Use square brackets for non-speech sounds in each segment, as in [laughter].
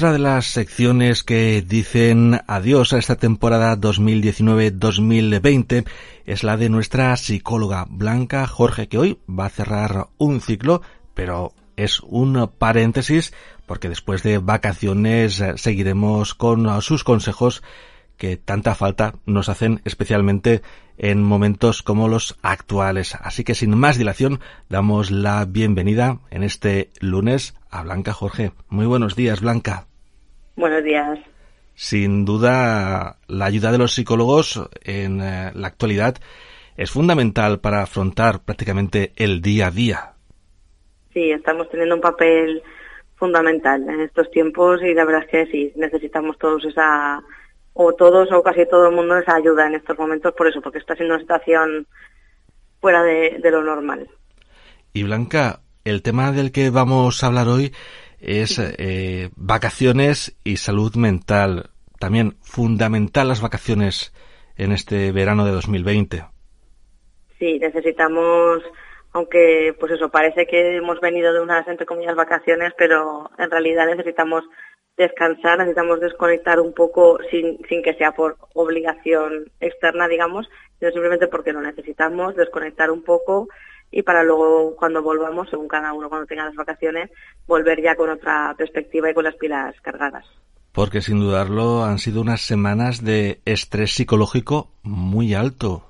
Otra de las secciones que dicen adiós a esta temporada 2019-2020 es la de nuestra psicóloga Blanca Jorge, que hoy va a cerrar un ciclo, pero es un paréntesis porque después de vacaciones eh, seguiremos con sus consejos que tanta falta nos hacen especialmente en momentos como los actuales. Así que sin más dilación damos la bienvenida en este lunes a Blanca Jorge. Muy buenos días, Blanca. Buenos días. Sin duda, la ayuda de los psicólogos en eh, la actualidad es fundamental para afrontar prácticamente el día a día. Sí, estamos teniendo un papel fundamental en estos tiempos y la verdad es que sí, necesitamos todos esa o todos o casi todo el mundo les ayuda en estos momentos por eso, porque está siendo una situación fuera de, lo normal. Y Blanca, el tema del que vamos a hablar hoy es eh, vacaciones y salud mental. También fundamental las vacaciones en este verano de 2020. Sí, necesitamos, aunque pues eso, parece que hemos venido de unas, entre comillas, vacaciones, pero en realidad necesitamos descansar, necesitamos desconectar un poco sin, sin que sea por obligación externa, digamos, sino simplemente porque lo necesitamos, desconectar un poco y para luego cuando volvamos, según cada uno cuando tenga las vacaciones, volver ya con otra perspectiva y con las pilas cargadas. Porque sin dudarlo han sido unas semanas de estrés psicológico muy alto.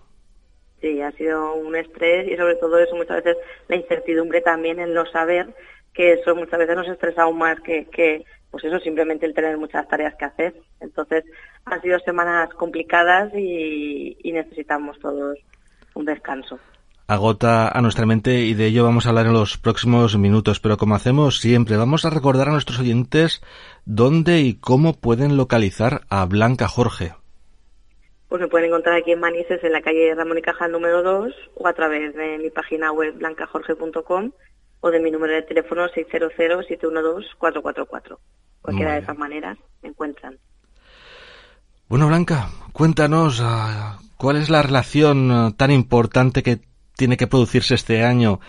Sí, ha sido un estrés y sobre todo eso muchas veces la incertidumbre también en no saber que eso muchas veces nos estresa aún más que, que pues eso, simplemente el tener muchas tareas que hacer. Entonces, han sido semanas complicadas y, necesitamos todos un descanso. Agota a nuestra mente y de ello vamos a hablar en los próximos minutos, pero como hacemos siempre, vamos a recordar a nuestros oyentes dónde y cómo pueden localizar a Blanca Jorge. Pues me pueden encontrar aquí en Manises, en la calle Ramón y Cajal número 2, o a través de mi página web blancajorge.com o de mi número de teléfono 600-712-444. Cualquiera de esas maneras me encuentran. Bueno, Blanca, cuéntanos ah, cuál es la relación ah, tan importante que tiene que producirse este año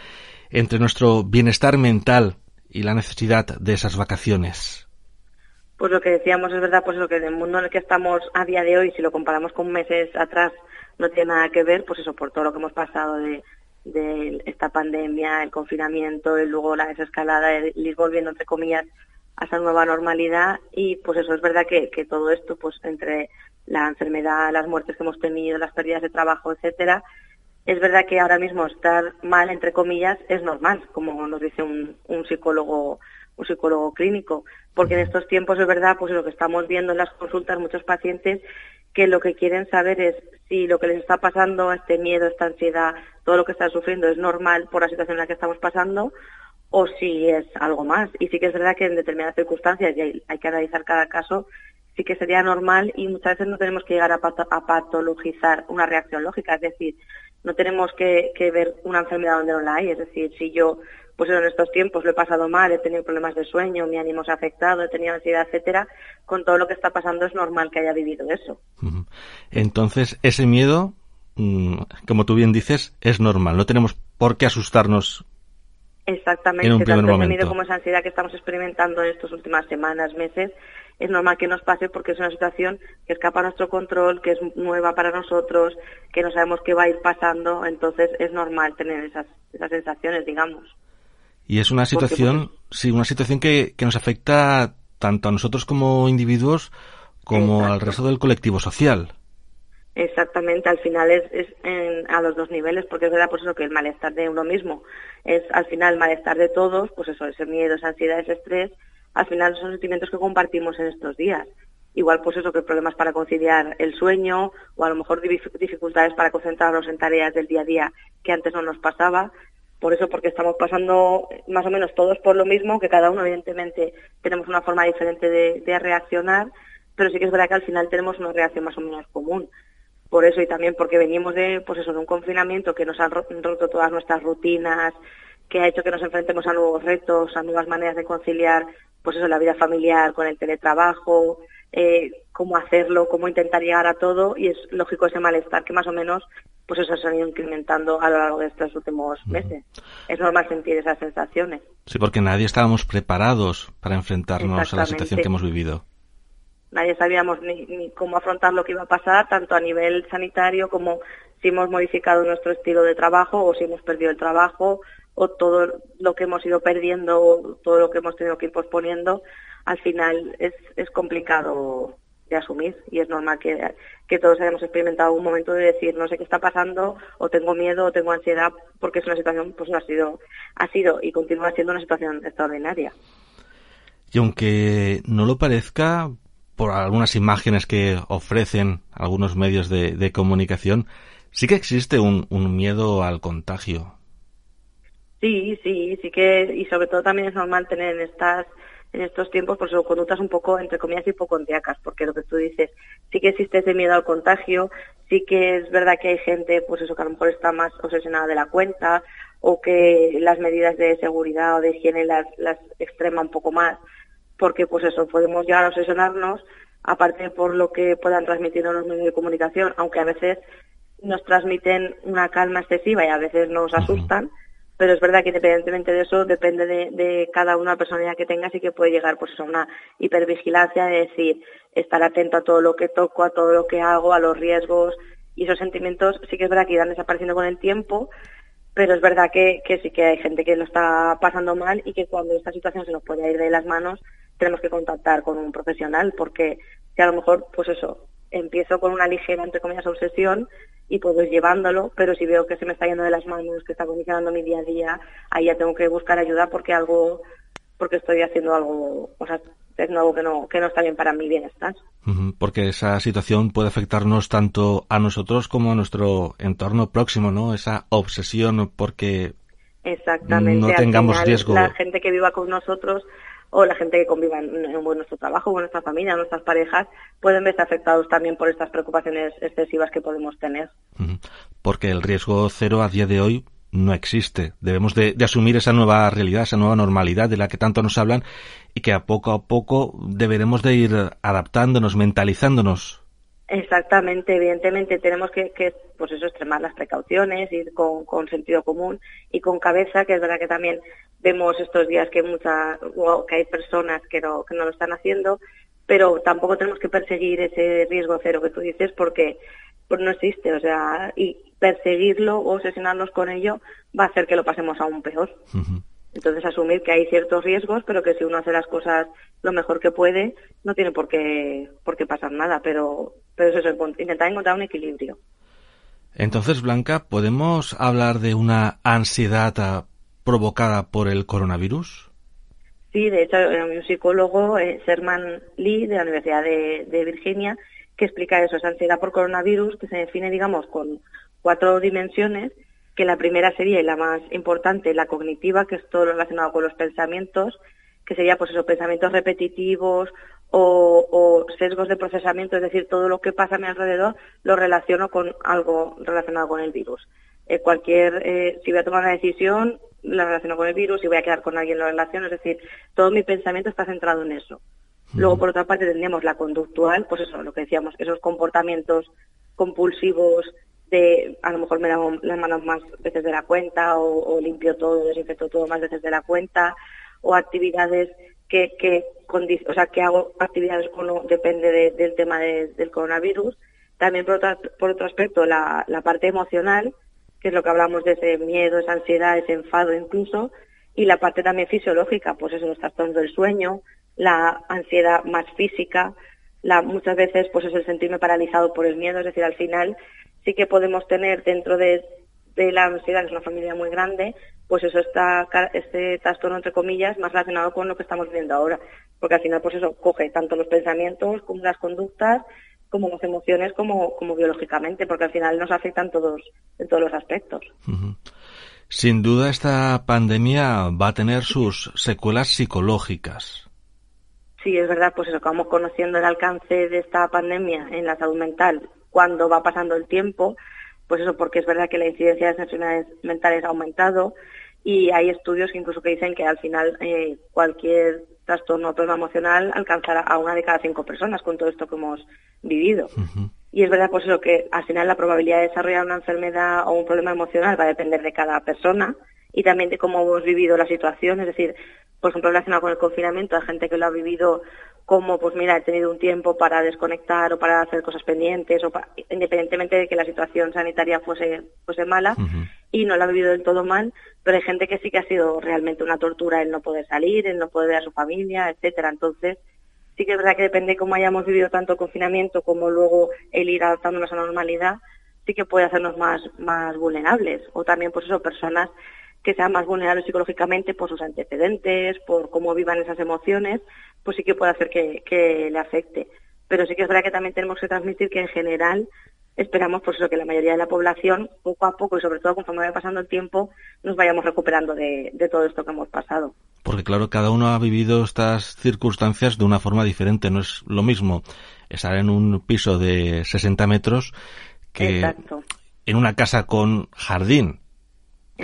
entre nuestro bienestar mental y la necesidad de esas vacaciones. Pues lo que decíamos es verdad, pues lo que en el mundo en el que estamos a día de hoy, si lo comparamos con meses atrás, no tiene nada que ver, pues eso, por todo lo que hemos pasado de esta pandemia, el confinamiento y luego la desescalada, el ir volviendo, entre comillas, a esa nueva normalidad y pues eso es verdad que todo esto, pues entre la enfermedad, las muertes que hemos tenido, las pérdidas de trabajo, etcétera, es verdad que ahora mismo estar mal, entre comillas, es normal, como nos dice un, un psicólogo un psicólogo clínico, porque en estos tiempos es verdad, pues lo que estamos viendo en las consultas, muchos pacientes que lo que quieren saber es si lo que les está pasando, este miedo, esta ansiedad, todo lo que están sufriendo es normal por la situación en la que estamos pasando o si es algo más. Y sí que es verdad que en determinadas circunstancias, y hay, que analizar cada caso, sí que sería normal y muchas veces no tenemos que llegar a, patologizar una reacción lógica. Es decir, no tenemos que, ver una enfermedad donde no la hay. Es decir, si yo pues en estos tiempos lo he pasado mal, he tenido problemas de sueño, mi ánimo se ha afectado, he tenido ansiedad, etcétera, con todo lo que está pasando es normal que haya vivido eso. Entonces, ese miedo, mm, como tú bien dices, es normal, no tenemos por qué asustarnos. Exactamente, en un tanto miedo como esa ansiedad que estamos experimentando en estas últimas semanas, meses, es normal que nos pase porque es una situación que escapa a nuestro control, que es nueva para nosotros, que no sabemos qué va a ir pasando, entonces es normal tener esas, esas sensaciones, digamos. Y es una situación, sí, una situación que, que nos afecta tanto a nosotros como individuos como al resto del colectivo social. Exactamente, al final es, es a los dos niveles, porque es verdad pues eso que el malestar de uno mismo es al final el malestar de todos, pues eso, ese miedo, esa ansiedad, ese estrés, al final son sentimientos que compartimos en estos días. Igual pues eso que problemas para conciliar el sueño o a lo mejor dificultades para concentrarnos en tareas del día a día que antes no nos pasaba, por eso, porque estamos pasando más o menos todos por lo mismo, que cada uno evidentemente tenemos una forma diferente de, reaccionar, pero sí que es verdad que al final tenemos una reacción más o menos común. Por eso y también porque venimos de, pues eso, de un confinamiento que nos ha roto todas nuestras rutinas, que ha hecho que nos enfrentemos a nuevos retos, a nuevas maneras de conciliar, pues eso, la vida familiar con el teletrabajo, eh, cómo hacerlo, cómo intentar llegar a todo y es lógico ese malestar que más o menos pues eso se ha ido incrementando a lo largo de estos últimos meses. Es normal sentir esas sensaciones. Sí, porque nadie estábamos preparados para enfrentarnos a la situación que hemos vivido. Nadie sabíamos ni, cómo afrontar lo que iba a pasar, tanto a nivel sanitario como si hemos modificado nuestro estilo de trabajo o si hemos perdido el trabajo o todo lo que hemos ido perdiendo o todo lo que hemos tenido que ir posponiendo, al final es, es complicado de asumir y es normal que todos hayamos experimentado un momento de decir no sé qué está pasando o tengo miedo o tengo ansiedad porque es una situación pues no ha sido ha sido y continúa siendo una situación extraordinaria y aunque no lo parezca por algunas imágenes que ofrecen algunos medios de, comunicación sí que existe un, un miedo al contagio. Sí sí sí que y sobre todo también es normal tener en estas en estos tiempos pues son conductas un poco, entre comillas, hipocondriacas, porque lo que tú dices, sí que existe ese miedo al contagio, sí que es verdad que hay gente, pues eso, que a lo mejor está más obsesionada de la cuenta, o que las medidas de seguridad o de higiene las, las extrema un poco más, porque pues eso, podemos llegar a obsesionarnos, aparte por lo que puedan transmitir los medios de comunicación, aunque a veces nos transmiten una calma excesiva y a veces nos asustan, pero es verdad que independientemente de eso depende de, cada una personalidad que tengas y que puede llegar pues a una hipervigilancia de decir estar atento a todo lo que toco, a todo lo que hago, a los riesgos y esos sentimientos sí que es verdad que irán desapareciendo con el tiempo, pero es verdad que, que sí que hay gente que lo está pasando mal y que cuando esta situación se nos puede ir de las manos tenemos que contactar con un profesional porque si a lo mejor pues eso empiezo con una ligera, entre comillas, obsesión y puedo ir llevándolo, pero si veo que se me está yendo de las manos, que está condicionando mi día a día, ahí ya tengo que buscar ayuda porque algo, porque estoy haciendo algo, o sea, es algo que no, que no está bien para mi bienestar. Porque esa situación puede afectarnos tanto a nosotros como a nuestro entorno próximo, ¿no? Esa obsesión porque Exactamente. no tengamos riesgo. La gente que viva con nosotros o la gente que conviva en, nuestro trabajo, en nuestra familia, nuestras parejas, pueden verse afectados también por estas preocupaciones excesivas que podemos tener. Porque el riesgo cero a día de hoy no existe. Debemos de, asumir esa nueva realidad, esa nueva normalidad de la que tanto nos hablan y que a poco a poco deberemos de ir adaptándonos, mentalizándonos Exactamente, evidentemente tenemos que, que, pues eso, extremar las precauciones, ir con, con, sentido común y con cabeza, que es verdad que también vemos estos días que mucha, que hay personas que no, que no lo están haciendo, pero tampoco tenemos que perseguir ese riesgo cero que tú dices porque pues no existe, o sea, y perseguirlo o obsesionarnos con ello va a hacer que lo pasemos aún peor. Entonces asumir que hay ciertos riesgos, pero que si uno hace las cosas lo mejor que puede, no tiene por qué, por qué pasar nada, pero, pero es eso, intentar encontrar un equilibrio. Entonces, Blanca, ¿podemos hablar de una ansiedad ah, provocada por el coronavirus? Sí, de hecho hay un psicólogo, eh, Sherman Lee, de la Universidad de, de Virginia, que explica eso, esa ansiedad por coronavirus, que se define, digamos, con cuatro dimensiones que la primera sería y la más importante, la cognitiva, que es todo lo relacionado con los pensamientos, que sería pues esos pensamientos repetitivos o, sesgos de procesamiento, es decir, todo lo que pasa a mi alrededor lo relaciono con algo relacionado con el virus. Eh, cualquier, eh, si voy a tomar una decisión, la relaciono con el virus, si voy a quedar con alguien, lo relaciono, es decir, todo mi pensamiento está centrado en eso. Luego, por otra parte, tendríamos la conductual, pues eso, lo que decíamos, esos comportamientos compulsivos de a lo mejor me lavo las manos más veces de la cuenta o, limpio todo, desinfecto todo más veces de la cuenta o actividades que, que o sea, que hago actividades cuando depende del tema del coronavirus. También por, por otro aspecto la, la parte emocional, que es lo que hablamos de ese miedo, esa ansiedad, ese enfado incluso, y la parte también fisiológica, pues eso, los trastornos del sueño, la ansiedad más física, la, muchas veces pues es el sentirme paralizado por el miedo, es decir, al final sí que podemos tener dentro de, la ansiedad, que es una familia muy grande, pues eso está, este trastorno, entre comillas, más relacionado con lo que estamos viviendo ahora. Porque al final, pues eso coge tanto los pensamientos como las conductas, como las emociones, como, como biológicamente, porque al final nos afectan todos, en todos los aspectos. Sin duda, esta pandemia va a tener sus secuelas psicológicas. Sí, es verdad, pues eso, vamos conociendo el alcance de esta pandemia en la salud mental cuando va pasando el tiempo, pues eso porque es verdad que la incidencia de enfermedades mentales ha aumentado y hay estudios que incluso que dicen que al final eh, cualquier trastorno o problema emocional alcanzará a una de cada cinco personas con todo esto que hemos vivido. Y es verdad pues eso que al final la probabilidad de desarrollar una enfermedad o un problema emocional va a depender de cada persona y también de cómo hemos vivido la situación, es decir, por ejemplo, relacionado con el confinamiento, hay gente que lo ha vivido como, pues mira, he tenido un tiempo para desconectar o para hacer cosas pendientes, o independientemente de que la situación sanitaria fuese, fuese mala, y no lo ha vivido del todo mal, pero hay gente que sí que ha sido realmente una tortura el no poder salir, el no poder ver a su familia, etcétera. Entonces, sí que es verdad que depende de cómo hayamos vivido tanto confinamiento como luego el ir adaptándonos a la normalidad, sí que puede hacernos más, más vulnerables. O también, pues eso, personas que sean más vulnerables psicológicamente por sus antecedentes, por cómo vivan esas emociones, pues sí que puede hacer que, le afecte. Pero sí que es verdad que también tenemos que transmitir que en general esperamos por eso que la mayoría de la población poco a poco y sobre todo conforme vaya pasando el tiempo nos vayamos recuperando de, todo esto que hemos pasado. Porque claro, cada uno ha vivido estas circunstancias de una forma diferente. No es lo mismo estar en un piso de 60 metros que en una casa con jardín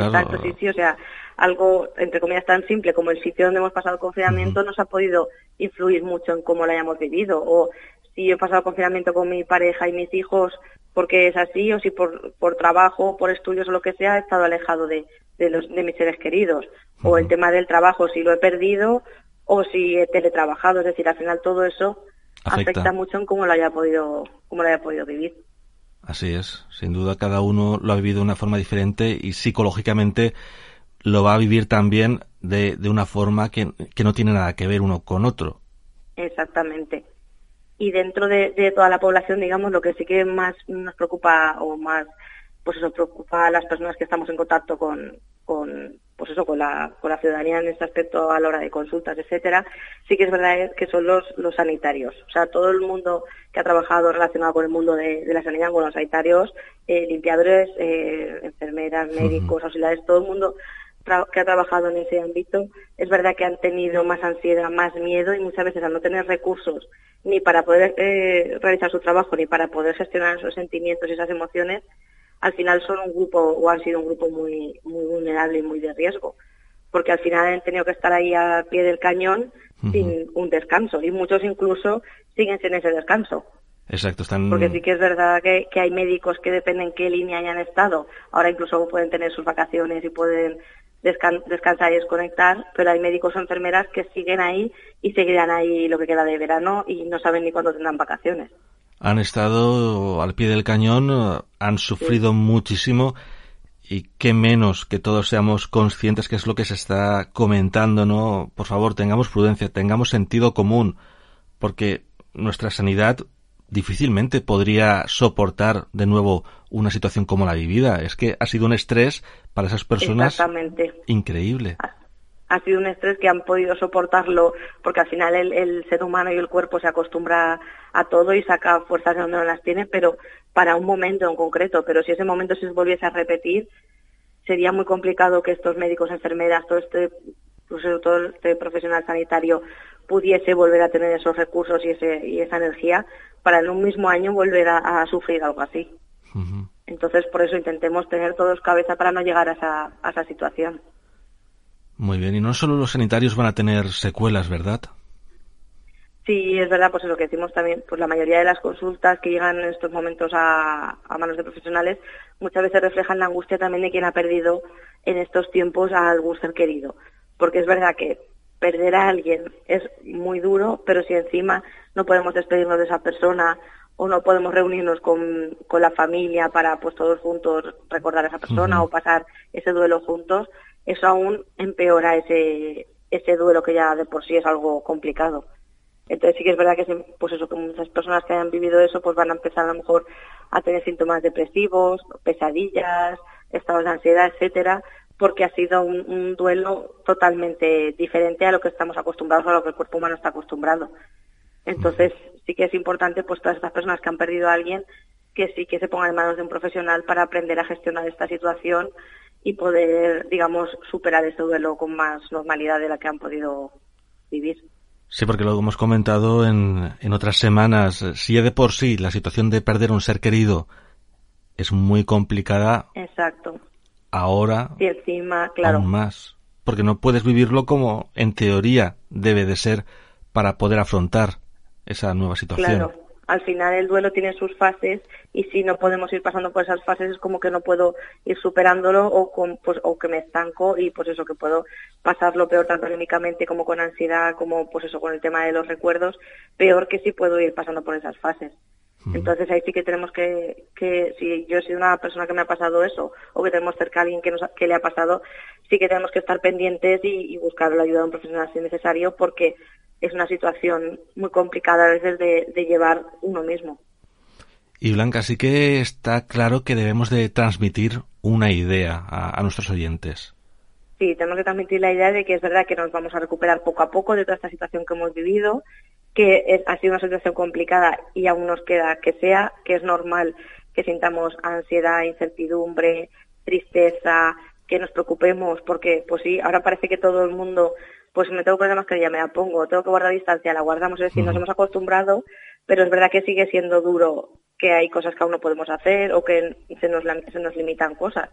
Exacto, sí, sí, o sea, algo, entre comillas, tan simple como el sitio donde hemos pasado el confinamiento nos ha podido influir mucho en cómo lo hayamos vivido. O si he pasado confinamiento con mi pareja y mis hijos porque es así, o si por, por trabajo, por estudios o lo que sea, he estado alejado de, de, los, de mis seres queridos. O el tema del trabajo, si lo he perdido o si he teletrabajado. Es decir, al final todo eso afecta, afecta mucho en cómo lo haya podido, cómo lo haya podido vivir. Así es, sin duda cada uno lo ha vivido de una forma diferente y psicológicamente lo va a vivir también de, de una forma que, que, no tiene nada que ver uno con otro. Exactamente. Y dentro de, de, toda la población, digamos, lo que sí que más nos preocupa o más, pues eso, preocupa a las personas que estamos en contacto con, con pues eso, con la, con la ciudadanía en este aspecto a la hora de consultas, etcétera, sí que es verdad que son los, los sanitarios. O sea, todo el mundo que ha trabajado relacionado con el mundo de, la sanidad, con los sanitarios, eh, limpiadores, eh, enfermeras, médicos, auxiliares, todo el mundo que ha trabajado en ese ámbito, es verdad que han tenido más ansiedad, más miedo y muchas veces al no tener recursos ni para poder eh, realizar su trabajo ni para poder gestionar esos sentimientos y esas emociones, al final son un grupo o han sido un grupo muy, muy vulnerable y muy de riesgo, porque al final han tenido que estar ahí a pie del cañón sin un descanso y muchos incluso siguen sin ese descanso. Exacto, están... Porque sí que es verdad que, hay médicos que dependen qué línea hayan estado. Ahora incluso pueden tener sus vacaciones y pueden descansar y desconectar, pero hay médicos o enfermeras que siguen ahí y seguirán ahí lo que queda de verano y no saben ni cuándo tendrán vacaciones han estado al pie del cañón, han sufrido muchísimo y qué menos que todos seamos conscientes que es lo que se está comentando, ¿no? Por favor, tengamos prudencia, tengamos sentido común, porque nuestra sanidad difícilmente podría soportar de nuevo una situación como la vivida. Es que ha sido un estrés para esas personas increíble ha sido un estrés que han podido soportarlo porque al final el, ser humano y el cuerpo se acostumbra a todo y saca fuerzas de donde no las tiene, pero para un momento en concreto. Pero si ese momento se volviese a repetir, sería muy complicado que estos médicos, enfermeras, todo este, pues, todo este profesional sanitario pudiese volver a tener esos recursos y, ese, y esa energía para en un mismo año volver a, sufrir algo así. Entonces, por eso intentemos tener todos cabeza para no llegar a esa, a esa situación. Muy bien, y no solo los sanitarios van a tener secuelas, ¿verdad? Sí, es verdad, pues es lo que decimos también, pues la mayoría de las consultas que llegan en estos momentos a, manos de profesionales muchas veces reflejan la angustia también de quien ha perdido en estos tiempos a algún ser querido. Porque es verdad que perder a alguien es muy duro, pero si encima no podemos despedirnos de esa persona o no podemos reunirnos con, con la familia para pues todos juntos recordar a esa persona o pasar ese duelo juntos, eso aún empeora ese, duelo que ya de por sí es algo complicado. Entonces sí que es verdad que pues eso, que muchas personas que hayan vivido eso pues van a empezar a lo mejor a tener síntomas depresivos, pesadillas, estados de ansiedad, etcétera, porque ha sido un, duelo totalmente diferente a lo que estamos acostumbrados a lo que el cuerpo humano está acostumbrado. Entonces sí que es importante pues todas estas personas que han perdido a alguien que sí que se pongan en manos de un profesional para aprender a gestionar esta situación y poder, digamos, superar este duelo con más normalidad de la que han podido vivir. Sí, porque lo hemos comentado en, en otras semanas. Si ya de por sí la situación de perder un ser querido es muy complicada. Exacto. ahora y encima, claro. aún más. Porque no puedes vivirlo como en teoría debe de ser para poder afrontar esa nueva situación. Claro, al final el duelo tiene sus fases y si no podemos ir pasando por esas fases es como que no puedo ir superándolo o, con, pues, o que me estanco y pues eso que puedo pasarlo peor tanto anímicamente como con ansiedad como pues eso con el tema de los recuerdos peor que si puedo ir pasando por esas fases. Entonces ahí sí que tenemos que, que, si yo he sido una persona que me ha pasado eso o que tenemos cerca a alguien que, nos, que le ha pasado, sí que tenemos que estar pendientes y, y buscar la ayuda de un profesional si es necesario porque es una situación muy complicada a veces de, de llevar uno mismo. Y Blanca, sí que está claro que debemos de transmitir una idea a, a, nuestros oyentes. Sí, tenemos que transmitir la idea de que es verdad que nos vamos a recuperar poco a poco de toda esta situación que hemos vivido, que es, ha sido una situación complicada y aún nos queda que sea, que es normal que sintamos ansiedad, incertidumbre, tristeza, que nos preocupemos, porque pues sí, ahora parece que todo el mundo pues me tengo que poner la mascarilla, me la pongo, tengo que guardar distancia, la guardamos, es decir, nos hemos acostumbrado, pero es verdad que sigue siendo duro, que hay cosas que aún no podemos hacer o que se nos, se nos limitan cosas.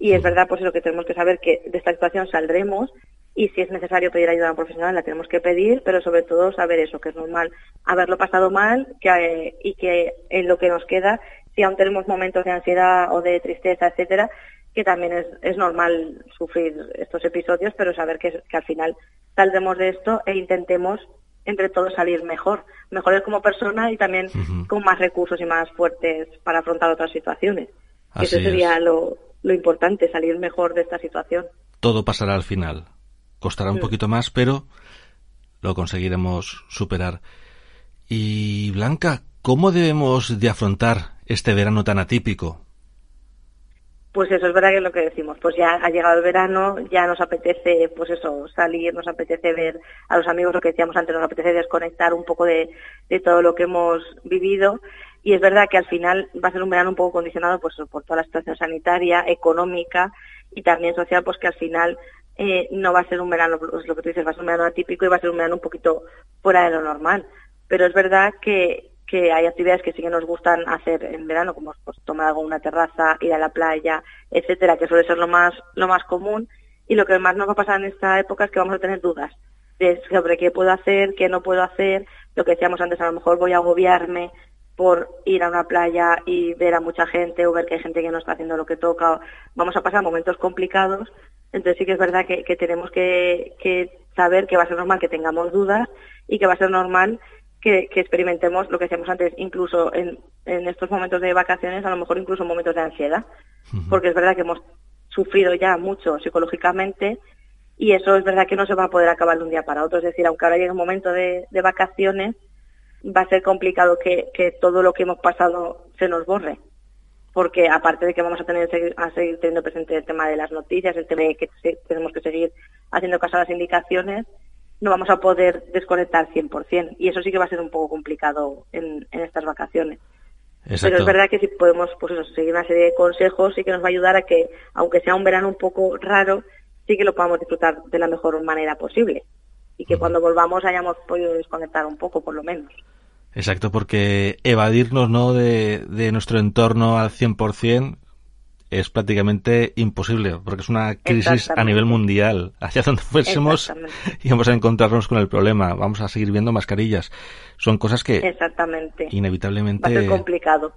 Y es verdad, pues lo que tenemos que saber que de esta situación saldremos y si es necesario pedir ayuda a un profesional la tenemos que pedir, pero sobre todo saber eso, que es normal haberlo pasado mal que, eh, y que en lo que nos queda, si aún tenemos momentos de ansiedad o de tristeza, etcétera, que también es, es normal sufrir estos episodios, pero saber que, que al final saldremos de esto e intentemos entre todos salir mejor, mejores como persona y también uh -huh. con más recursos y más fuertes para afrontar otras situaciones. Así Eso sería lo, lo, importante, salir mejor de esta situación. Todo pasará al final. Costará un sí. poquito más, pero lo conseguiremos superar. Y Blanca, ¿cómo debemos de afrontar este verano tan atípico? Pues eso es verdad que es lo que decimos, pues ya ha llegado el verano, ya nos apetece, pues eso, salir, nos apetece ver a los amigos, lo que decíamos antes, nos apetece desconectar un poco de, de todo lo que hemos vivido y es verdad que al final va a ser un verano un poco condicionado pues por toda la situación sanitaria, económica y también social, pues que al final eh, no va a ser un verano, pues lo que tú dices, va a ser un verano atípico y va a ser un verano un poquito fuera de lo normal. Pero es verdad que, que hay actividades que sí que nos gustan hacer en verano, como pues, tomar algo en una terraza, ir a la playa, etcétera, que suele ser lo más, lo más común. Y lo que más nos va a pasar en esta época es que vamos a tener dudas sobre qué puedo hacer, qué no puedo hacer. Lo que decíamos antes, a lo mejor voy a agobiarme por ir a una playa y ver a mucha gente o ver que hay gente que no está haciendo lo que toca. Vamos a pasar momentos complicados. Entonces sí que es verdad que, que tenemos que, que saber que va a ser normal que tengamos dudas y que va a ser normal que, que, experimentemos lo que decíamos antes, incluso en, en, estos momentos de vacaciones, a lo mejor incluso momentos de ansiedad, uh -huh. porque es verdad que hemos sufrido ya mucho psicológicamente y eso es verdad que no se va a poder acabar de un día para otro. Es decir, aunque ahora llegue un momento de, de vacaciones, va a ser complicado que, que, todo lo que hemos pasado se nos borre. Porque aparte de que vamos a tener a seguir teniendo presente el tema de las noticias, el tema de que tenemos que seguir haciendo caso a las indicaciones, no vamos a poder desconectar 100%. Y eso sí que va a ser un poco complicado en, en estas vacaciones. Exacto. Pero es verdad que si podemos pues eso, seguir una serie de consejos sí que nos va a ayudar a que, aunque sea un verano un poco raro, sí que lo podamos disfrutar de la mejor manera posible. Y que uh -huh. cuando volvamos hayamos podido desconectar un poco, por lo menos. Exacto, porque evadirnos ¿no? de, de nuestro entorno al 100% es prácticamente imposible, porque es una crisis a nivel mundial. Hacia donde fuésemos [laughs] íbamos a encontrarnos con el problema. Vamos a seguir viendo mascarillas. Son cosas que Exactamente. inevitablemente... Va a ser complicado.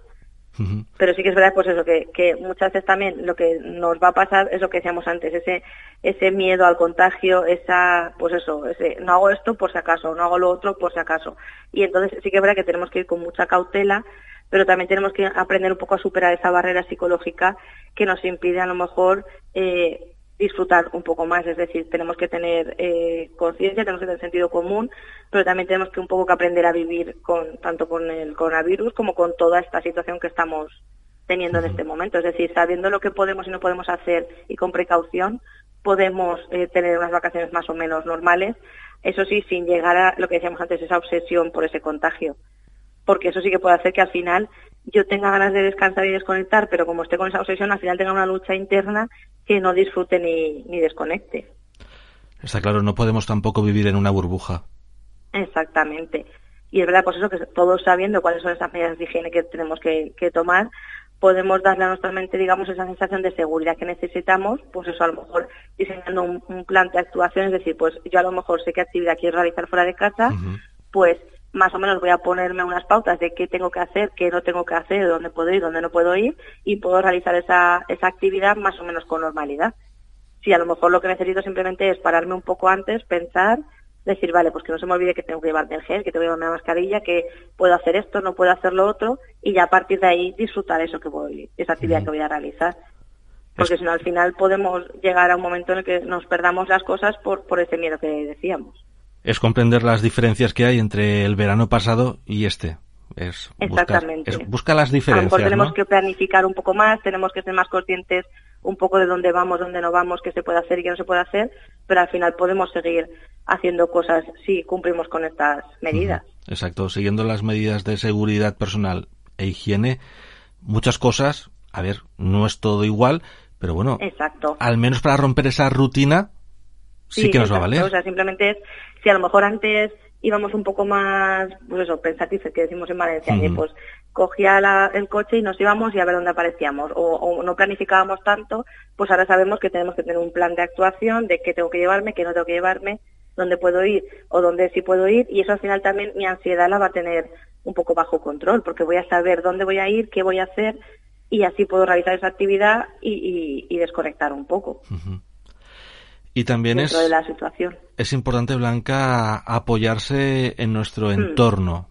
Pero sí que es verdad, pues eso, que, que muchas veces también lo que nos va a pasar es lo que decíamos antes, ese, ese miedo al contagio, esa, pues eso, ese, no hago esto por si acaso, no hago lo otro por si acaso. Y entonces sí que es verdad que tenemos que ir con mucha cautela, pero también tenemos que aprender un poco a superar esa barrera psicológica que nos impide a lo mejor eh, disfrutar un poco más, es decir, tenemos que tener eh, conciencia, tenemos que tener sentido común, pero también tenemos que un poco que aprender a vivir con tanto con el coronavirus como con toda esta situación que estamos teniendo en este momento, es decir, sabiendo lo que podemos y no podemos hacer y con precaución podemos eh, tener unas vacaciones más o menos normales, eso sí, sin llegar a lo que decíamos antes, esa obsesión por ese contagio porque eso sí que puede hacer que al final yo tenga ganas de descansar y desconectar, pero como esté con esa obsesión, al final tenga una lucha interna que no disfrute ni, ni desconecte. Está claro, no podemos tampoco vivir en una burbuja. Exactamente. Y es verdad, pues eso, que todos sabiendo cuáles son esas medidas de higiene que tenemos que, que tomar, podemos darle a nuestra mente, digamos, esa sensación de seguridad que necesitamos, pues eso a lo mejor diseñando un, plan de actuación, es decir, pues yo a lo mejor sé qué actividad quiero realizar fuera de casa, pues más o menos voy a ponerme unas pautas de qué tengo que hacer, qué no tengo que hacer, dónde puedo ir, dónde no puedo ir, y puedo realizar esa, esa actividad más o menos con normalidad. Si a lo mejor lo que necesito simplemente es pararme un poco antes, pensar, decir, vale, pues que no se me olvide que tengo que llevarme el gel, que tengo que llevarme la mascarilla, que puedo hacer esto, no puedo hacer lo otro, y ya a partir de ahí disfrutar eso que voy, esa actividad que voy a realizar. Porque si no, al final podemos llegar a un momento en el que nos perdamos las cosas por, por ese miedo que decíamos. Es comprender las diferencias que hay entre el verano pasado y este. Es Exactamente. Buscar, busca las diferencias. A lo mejor tenemos que planificar un poco más, tenemos que ser más conscientes un poco de dónde vamos, dónde no vamos, qué se puede hacer y qué no se puede hacer, pero al final podemos seguir haciendo cosas si cumplimos con estas medidas. Exacto, siguiendo las medidas de seguridad personal e higiene, muchas cosas, a ver, no es todo igual, pero bueno, exacto. al menos para romper esa rutina sí, que nos va a valer. O sea, simplemente es, si a lo mejor antes íbamos un poco más, pues eso, pensativos, que decimos en Valencia, pues cogía el coche y nos íbamos y a ver dónde aparecíamos, o, no planificábamos tanto, pues ahora sabemos que tenemos que tener un plan de actuación, de qué tengo que llevarme, qué no tengo que llevarme, dónde puedo ir o dónde sí puedo ir, y eso al final también mi ansiedad la va a tener un poco bajo control, porque voy a saber dónde voy a ir, qué voy a hacer, y así puedo realizar esa actividad y, desconectar un poco. Y también es, de la situación. es importante, Blanca, apoyarse en nuestro hmm. entorno.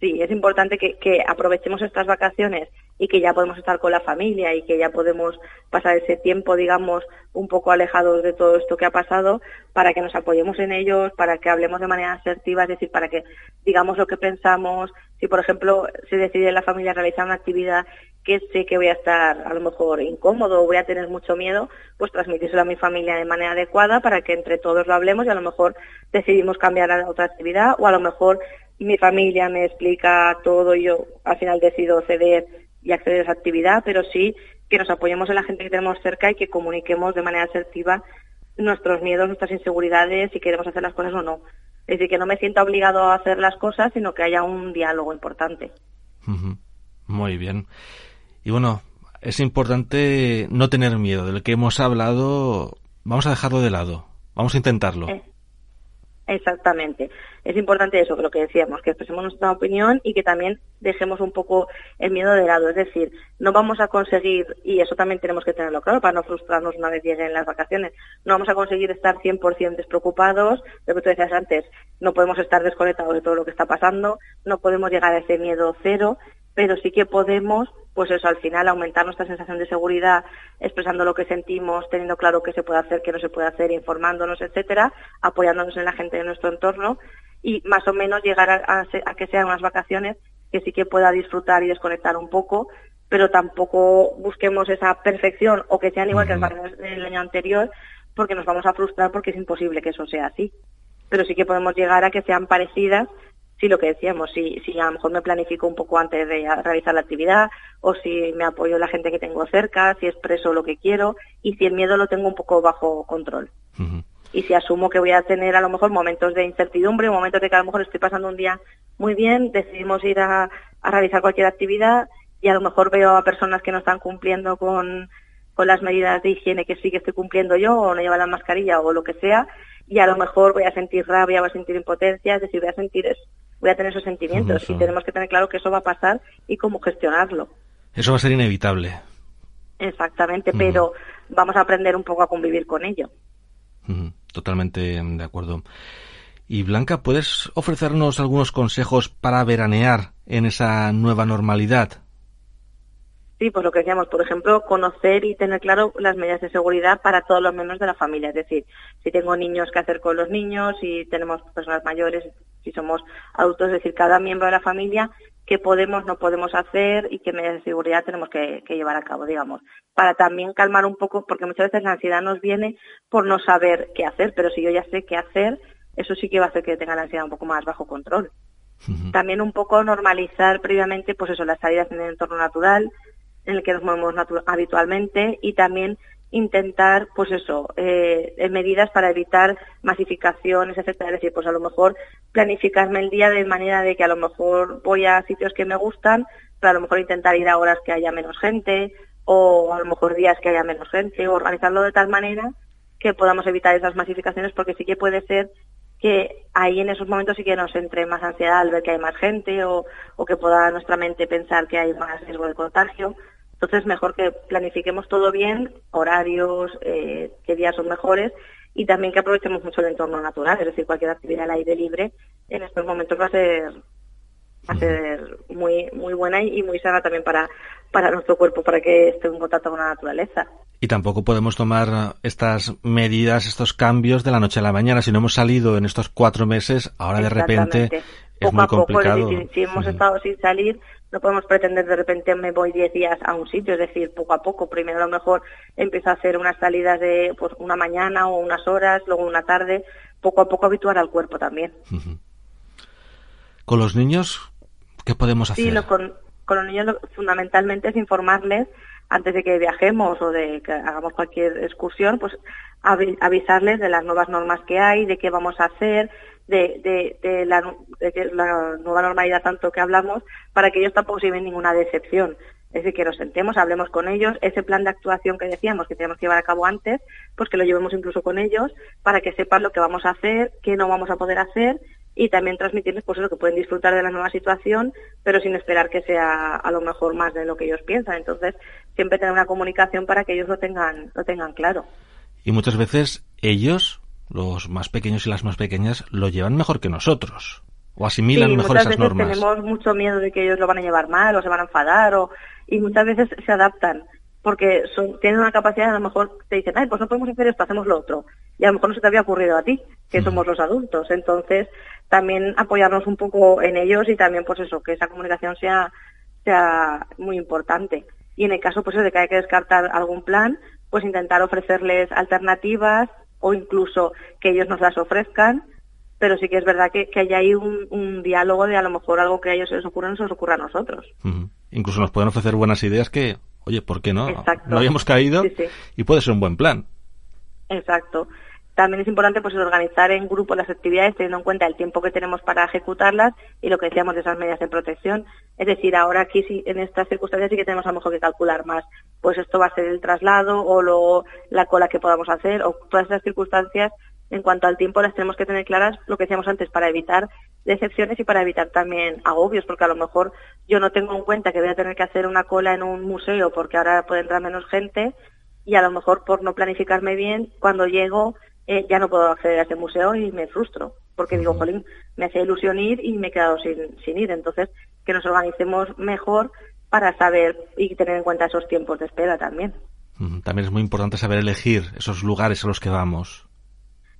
Sí, es importante que, que, aprovechemos estas vacaciones y que ya podemos estar con la familia y que ya podemos pasar ese tiempo, digamos, un poco alejados de todo esto que ha pasado, para que nos apoyemos en ellos, para que hablemos de manera asertiva, es decir, para que digamos lo que pensamos. Si, por ejemplo, se decide la familia realizar una actividad que sé que voy a estar a lo mejor incómodo o voy a tener mucho miedo, pues transmitírselo a mi familia de manera adecuada para que entre todos lo hablemos y a lo mejor decidimos cambiar a otra actividad o a lo mejor mi familia me explica todo y yo al final decido ceder y acceder a esa actividad, pero sí que nos apoyemos en la gente que tenemos cerca y que comuniquemos de manera asertiva nuestros miedos, nuestras inseguridades, si queremos hacer las cosas o no. Es decir, que no me sienta obligado a hacer las cosas, sino que haya un diálogo importante. Muy bien. Y bueno, es importante no tener miedo. De lo que hemos hablado, vamos a dejarlo de lado. Vamos a intentarlo. Eh, exactamente. Es importante eso, que lo que decíamos, que expresemos nuestra opinión y que también dejemos un poco el miedo de lado. Es decir, no vamos a conseguir, y eso también tenemos que tenerlo claro para no frustrarnos una vez lleguen las vacaciones, no vamos a conseguir estar 100% despreocupados, lo que tú decías antes, no podemos estar desconectados de todo lo que está pasando, no podemos llegar a ese miedo cero, pero sí que podemos, pues eso, al final aumentar nuestra sensación de seguridad, expresando lo que sentimos, teniendo claro qué se puede hacer, qué no se puede hacer, informándonos, etcétera, apoyándonos en la gente de nuestro entorno y más o menos llegar a, que sean unas vacaciones que sí que pueda disfrutar y desconectar un poco, pero tampoco busquemos esa perfección o que sean igual que las vacaciones del año anterior, porque nos vamos a frustrar porque es imposible que eso sea así. Pero sí que podemos llegar a que sean parecidas sí lo que decíamos, si, si a lo mejor me planifico un poco antes de realizar la actividad o si me apoyo la gente que tengo cerca, si expreso lo que quiero y si el miedo lo tengo un poco bajo control. Y si asumo que voy a tener a lo mejor momentos de incertidumbre, momentos de que a lo mejor estoy pasando un día muy bien, decidimos ir a, a realizar cualquier actividad y a lo mejor veo a personas que no están cumpliendo con, con las medidas de higiene que sí que estoy cumpliendo yo o no llevan la mascarilla o lo que sea y a lo mejor voy a sentir rabia, voy a sentir impotencia, es decir, voy a sentir voy a tener esos sentimientos y tenemos que tener claro que eso va a pasar y cómo gestionarlo. Eso va a ser inevitable. Exactamente, pero vamos a aprender un poco a convivir con ello. Totalmente de acuerdo. Y Blanca, ¿puedes ofrecernos algunos consejos para veranear en esa nueva normalidad? Sí, pues lo que decíamos, por ejemplo, conocer y tener claro las medidas de seguridad para todos los miembros de la familia. Es decir, si tengo niños, qué hacer con los niños, si tenemos personas mayores, si somos adultos, es decir, cada miembro de la familia, qué podemos, no podemos hacer y qué medidas de seguridad tenemos que, llevar a cabo, digamos. Para también calmar un poco, porque muchas veces la ansiedad nos viene por no saber qué hacer, pero si yo ya sé qué hacer, eso sí que va a hacer que tenga la ansiedad un poco más bajo control. También un poco normalizar previamente, pues eso, las salidas en el entorno natural, en el que nos movemos habitualmente y también intentar, pues eso, eh, medidas para evitar masificaciones, etcétera. Es decir, pues a lo mejor planificarme el día de manera de que a lo mejor voy a sitios que me gustan, pero a lo mejor intentar ir a horas que haya menos gente o a lo mejor días que haya menos gente, o organizarlo de tal manera que podamos evitar esas masificaciones porque sí que puede ser que ahí en esos momentos sí que nos entre más ansiedad al ver que hay más gente o, o que pueda nuestra mente pensar que hay más riesgo de contagio. Entonces, mejor que planifiquemos todo bien, horarios, eh, qué días son mejores y también que aprovechemos mucho el entorno natural, es decir, cualquier actividad al aire libre en estos momentos va a ser va a ser muy muy buena y muy sana también para para nuestro cuerpo para que esté en contacto con la naturaleza. Y tampoco podemos tomar estas medidas, estos cambios de la noche a la mañana. Si no hemos salido en estos cuatro meses, ahora de repente es muy complicado. si, hemos estado sin salir, no podemos pretender de repente me voy diez días a un sitio, es decir, poco a poco. Primero a lo mejor empiezo a hacer unas salidas de pues, una mañana o unas horas, luego una tarde, poco a poco habituar al cuerpo también. Con los niños, ¿qué podemos hacer? Sí, con, con los niños fundamentalmente es informarles antes de que viajemos o de que hagamos cualquier excursión, pues avisarles de las nuevas normas que hay, de qué vamos a hacer, de, de, la, la, nueva normalidad tanto que hablamos, para que ellos tampoco se lleven ninguna decepción. Es decir, que nos sentemos, hablemos con ellos, ese plan de actuación que decíamos que tenemos que llevar a cabo antes, pues que lo llevemos incluso con ellos, para que sepan lo que vamos a hacer, qué no vamos a poder hacer, y también transmitirles pues eso, que pueden disfrutar de la nueva situación, pero sin esperar que sea a lo mejor más de lo que ellos piensan. Entonces, siempre tener una comunicación para que ellos lo tengan, lo tengan claro. Y muchas veces ellos los más pequeños y las más pequeñas lo llevan mejor que nosotros o asimilan mejor esas normas. Tenemos mucho miedo de que ellos lo van a llevar mal o se van a enfadar o y muchas veces se adaptan porque son, tienen una capacidad, a lo mejor te dicen, ay, pues no podemos hacer esto, hacemos lo otro. Y a lo mejor no se te había ocurrido a ti, que somos los adultos. Entonces, también apoyarnos un poco en ellos y también, pues eso, que esa comunicación sea, sea muy importante. Y en el caso, pues de que hay que descartar algún plan, pues intentar ofrecerles alternativas, o incluso que ellos nos las ofrezcan, pero sí que es verdad que, que hay ahí un, diálogo de a lo mejor algo que a ellos se les ocurra no se les ocurra a nosotros. Incluso nos pueden ofrecer buenas ideas que, oye, ¿por qué no? No habíamos caído y puede ser un buen plan. Exacto. También es importante pues organizar en grupo las actividades teniendo en cuenta el tiempo que tenemos para ejecutarlas y lo que decíamos de esas medidas de protección. Es decir, ahora aquí sí, en estas circunstancias sí que tenemos a lo mejor que calcular más. Pues esto va a ser el traslado o lo, la cola que podamos hacer o todas esas circunstancias en cuanto al tiempo las tenemos que tener claras, lo que decíamos antes, para evitar decepciones y para evitar también agobios, porque a lo mejor yo no tengo en cuenta que voy a tener que hacer una cola en un museo porque ahora puede entrar menos gente y a lo mejor por no planificarme bien, cuando llego eh, ya no puedo acceder a ese museo y me frustro, porque digo, jolín, me hace ilusión ir y me he quedado sin, sin ir. Entonces, que nos organicemos mejor para saber y tener en cuenta esos tiempos de espera también. También es muy importante saber elegir esos lugares a los que vamos.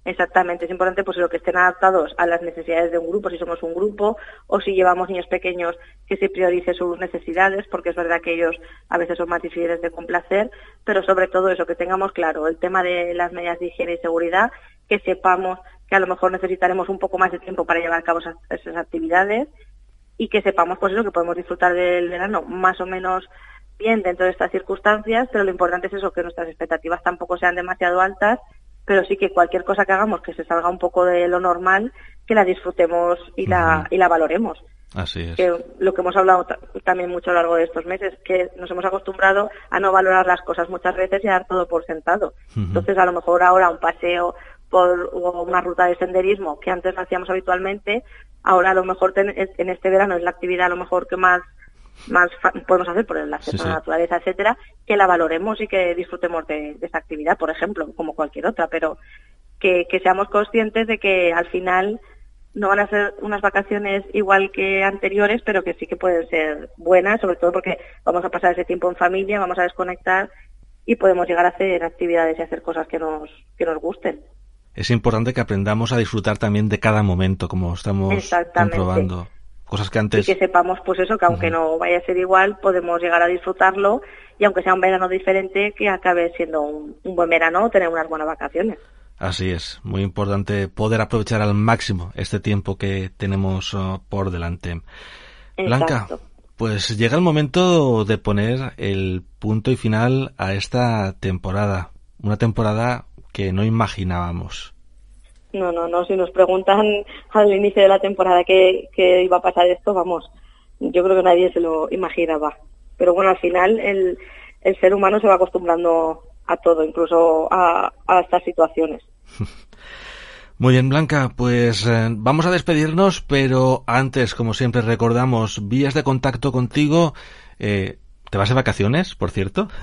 Exactamente, es importante pues lo que estén adaptados a las necesidades de un grupo, si somos un grupo o si llevamos niños pequeños que se priorice sus necesidades, porque es verdad que ellos a veces son más difíciles de complacer, pero sobre todo eso, que tengamos claro el tema de las medidas de higiene y seguridad, que sepamos que a lo mejor necesitaremos un poco más de tiempo para llevar a cabo esas, esas actividades y que sepamos pues eso, que podemos disfrutar del verano más o menos bien dentro de estas circunstancias, pero lo importante es eso, que nuestras expectativas tampoco sean demasiado altas pero sí que cualquier cosa que hagamos que se salga un poco de lo normal, que la disfrutemos y la, y la valoremos. Así es. Que lo que hemos hablado también mucho a lo largo de estos meses, que nos hemos acostumbrado a no valorar las cosas muchas veces y a dar todo por sentado. Entonces, a lo mejor ahora un paseo por una ruta de senderismo que antes hacíamos habitualmente, ahora a lo mejor en este verano es la actividad a lo mejor que más más podemos hacer por el acceso a la naturaleza, etcétera, que la valoremos y que disfrutemos de, esa actividad, por ejemplo, como cualquier otra, pero que, seamos conscientes de que al final no van a ser unas vacaciones igual que anteriores, pero que sí que pueden ser buenas, sobre todo porque vamos a pasar ese tiempo en familia, vamos a desconectar y podemos llegar a hacer actividades y hacer cosas que nos, que nos gusten. Es importante que aprendamos a disfrutar también de cada momento, como estamos comprobando. Cosas que antes... Y que sepamos, pues eso, que aunque no vaya a ser igual, podemos llegar a disfrutarlo y aunque sea un verano diferente, que acabe siendo un, buen verano o tener unas buenas vacaciones. Así es, muy importante poder aprovechar al máximo este tiempo que tenemos uh, por delante. Blanca, pues llega el momento de poner el punto y final a esta temporada. Una temporada que no imaginábamos. No, no, no. Si nos preguntan [laughs] al inicio de la temporada que, iba a pasar esto, vamos, yo creo que nadie se lo imaginaba. Pero bueno, al final el, el ser humano se va acostumbrando a todo, incluso a, a estas situaciones. [laughs] Muy bien, Blanca, pues eh, vamos a despedirnos, pero antes, como siempre, recordamos vías de contacto contigo. Eh, ¿Te vas de vacaciones, por cierto? [laughs]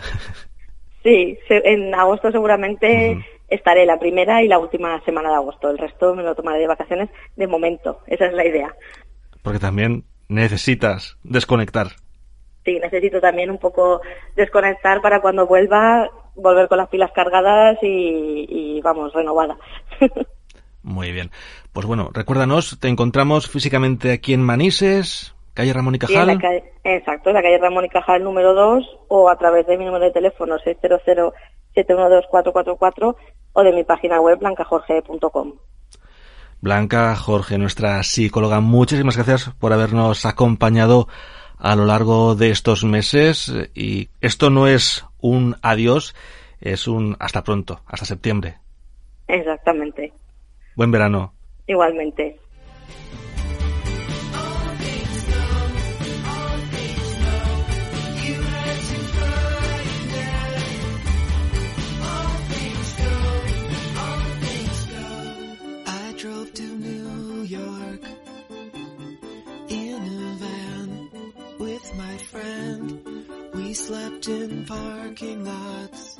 Sí, en agosto seguramente estaré la primera y la última semana de agosto. El resto me lo tomaré de vacaciones de momento. Esa es la idea. Porque también necesitas desconectar. Sí, necesito también un poco desconectar para cuando vuelva volver con las pilas cargadas y, y vamos, renovada. [laughs] Muy bien. Pues bueno, recuérdanos, te encontramos físicamente aquí en Manises, calle Ramón y Cajal. Sí, calle, exacto, en la calle Ramón y Cajal número 2 o a través de mi número de teléfono 600-712-444 o de mi página web blancajorge.com. Blanca Jorge, nuestra psicóloga, muchísimas gracias por habernos acompañado a lo largo de estos meses y esto no es un adiós, es un hasta pronto, hasta septiembre. Exactamente. Buen verano. Igualmente. friend. We slept in parking lots.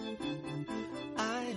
I